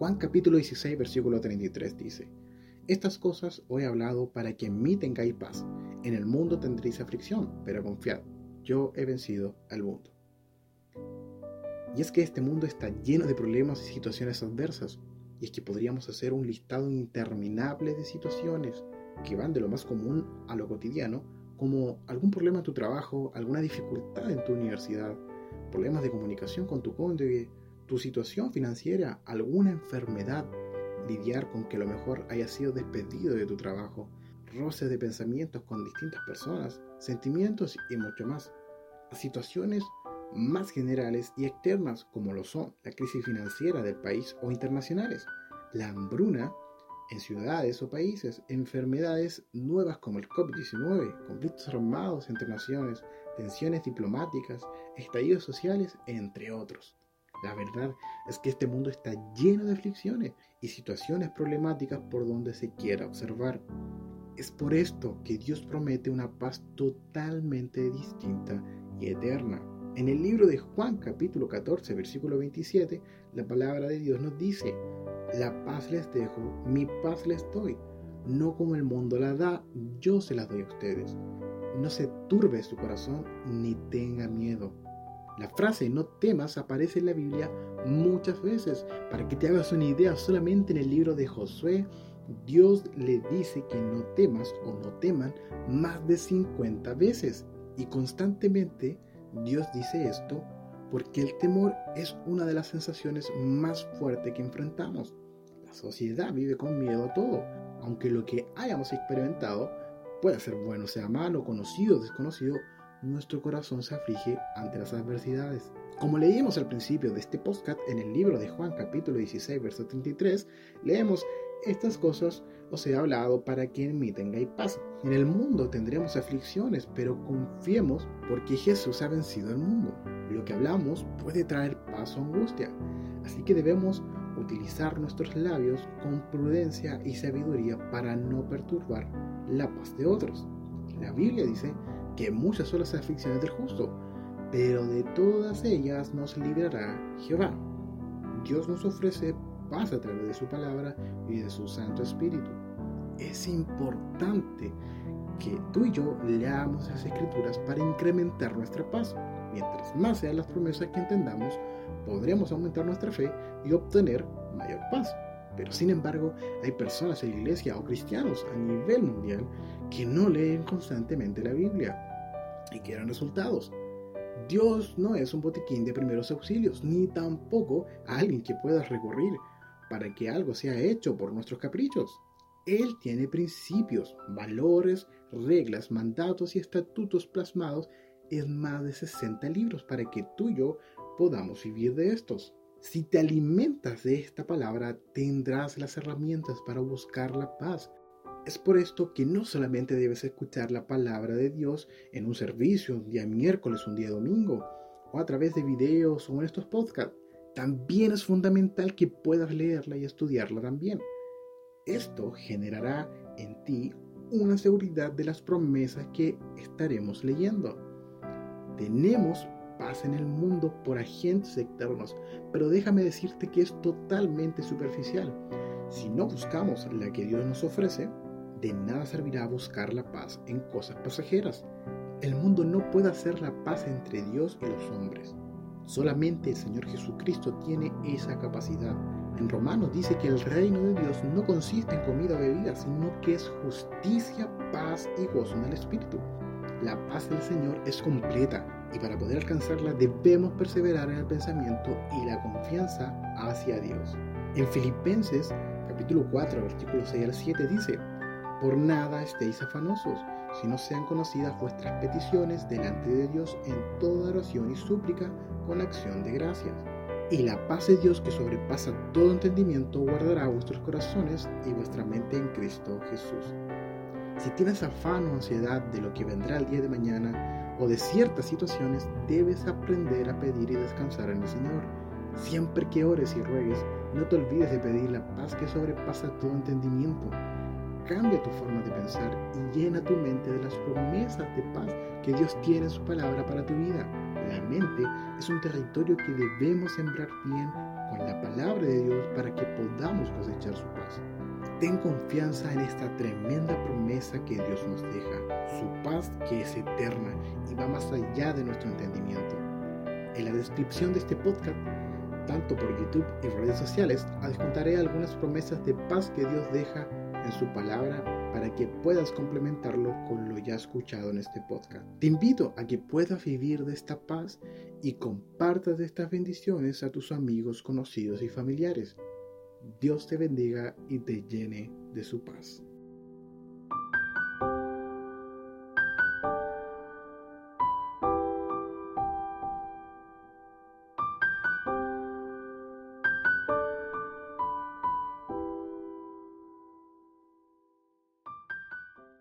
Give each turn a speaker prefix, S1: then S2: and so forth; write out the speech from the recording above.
S1: Juan capítulo 16, versículo 33 dice, Estas cosas os he hablado para que en mí tengáis paz. En el mundo tendréis aflicción, pero confiad, yo he vencido al mundo. Y es que este mundo está lleno de problemas y situaciones adversas, y es que podríamos hacer un listado interminable de situaciones que van de lo más común a lo cotidiano, como algún problema en tu trabajo, alguna dificultad en tu universidad, problemas de comunicación con tu cónyuge, tu situación financiera, alguna enfermedad, lidiar con que lo mejor hayas sido despedido de tu trabajo, roces de pensamientos con distintas personas, sentimientos y mucho más. Situaciones más generales y externas como lo son la crisis financiera del país o internacionales, la hambruna en ciudades o países, enfermedades nuevas como el COVID-19, conflictos armados entre naciones, tensiones diplomáticas, estallidos sociales, entre otros. La verdad es que este mundo está lleno de aflicciones y situaciones problemáticas por donde se quiera observar. Es por esto que Dios promete una paz totalmente distinta y eterna. En el libro de Juan capítulo 14 versículo 27, la palabra de Dios nos dice, la paz les dejo, mi paz les doy. No como el mundo la da, yo se la doy a ustedes. No se turbe su corazón ni tenga miedo. La frase no temas aparece en la Biblia muchas veces. Para que te hagas una idea, solamente en el libro de Josué, Dios le dice que no temas o no teman más de 50 veces. Y constantemente Dios dice esto porque el temor es una de las sensaciones más fuertes que enfrentamos. La sociedad vive con miedo a todo, aunque lo que hayamos experimentado pueda ser bueno, sea malo, conocido desconocido, nuestro corazón se aflige ante las adversidades. Como leímos al principio de este podcast en el libro de Juan capítulo 16, verso 33, leemos estas cosas os he hablado para que en mí tengáis paz. En el mundo tendremos aflicciones, pero confiemos porque Jesús ha vencido el mundo. Lo que hablamos puede traer paz o angustia, así que debemos utilizar nuestros labios con prudencia y sabiduría para no perturbar la paz de otros. La Biblia dice que muchas son las aflicciones del justo, pero de todas ellas nos librará Jehová. Dios nos ofrece paz a través de su palabra y de su Santo Espíritu. Es importante que tú y yo leamos las escrituras para incrementar nuestra paz. Mientras más sean las promesas que entendamos, podremos aumentar nuestra fe y obtener mayor paz. Pero sin embargo, hay personas en la iglesia o cristianos a nivel mundial que no leen constantemente la Biblia y quieren resultados. Dios no es un botiquín de primeros auxilios, ni tampoco alguien que puedas recurrir para que algo sea hecho por nuestros caprichos. Él tiene principios, valores, reglas, mandatos y estatutos plasmados en más de 60 libros para que tú y yo podamos vivir de estos. Si te alimentas de esta palabra, tendrás las herramientas para buscar la paz. Es por esto que no solamente debes escuchar la palabra de Dios en un servicio, un día miércoles, un día domingo, o a través de videos o en estos podcasts. También es fundamental que puedas leerla y estudiarla también. Esto generará en ti una seguridad de las promesas que estaremos leyendo. Tenemos paz en el mundo por agentes externos, pero déjame decirte que es totalmente superficial. Si no buscamos la que Dios nos ofrece, de nada servirá buscar la paz en cosas pasajeras. El mundo no puede hacer la paz entre Dios y los hombres. Solamente el Señor Jesucristo tiene esa capacidad. En Romanos dice que el reino de Dios no consiste en comida o bebida, sino que es justicia, paz y gozo en el Espíritu. La paz del Señor es completa y para poder alcanzarla debemos perseverar en el pensamiento y la confianza hacia Dios. En Filipenses capítulo 4 versículos 6 al 7 dice, Por nada estéis afanosos, si no sean conocidas vuestras peticiones delante de Dios en toda oración y súplica con acción de gracias. Y la paz de Dios que sobrepasa todo entendimiento guardará vuestros corazones y vuestra mente en Cristo Jesús. Si tienes afán o ansiedad de lo que vendrá el día de mañana o de ciertas situaciones, debes aprender a pedir y descansar en el Señor. Siempre que ores y ruegues, no te olvides de pedir la paz que sobrepasa todo entendimiento. Cambia tu forma de pensar y llena tu mente de las promesas de paz que Dios tiene en su palabra para tu vida. La mente es un territorio que debemos sembrar bien con la palabra de Dios para que podamos cosechar su paz. Ten confianza en esta tremenda promesa que Dios nos deja, su paz que es eterna y va más allá de nuestro entendimiento. En la descripción de este podcast, tanto por YouTube y redes sociales, adjuntaré algunas promesas de paz que Dios deja en su palabra para que puedas complementarlo con lo ya escuchado en este podcast. Te invito a que puedas vivir de esta paz y compartas estas bendiciones a tus amigos, conocidos y familiares. Dios te bendiga y te llene de su paz.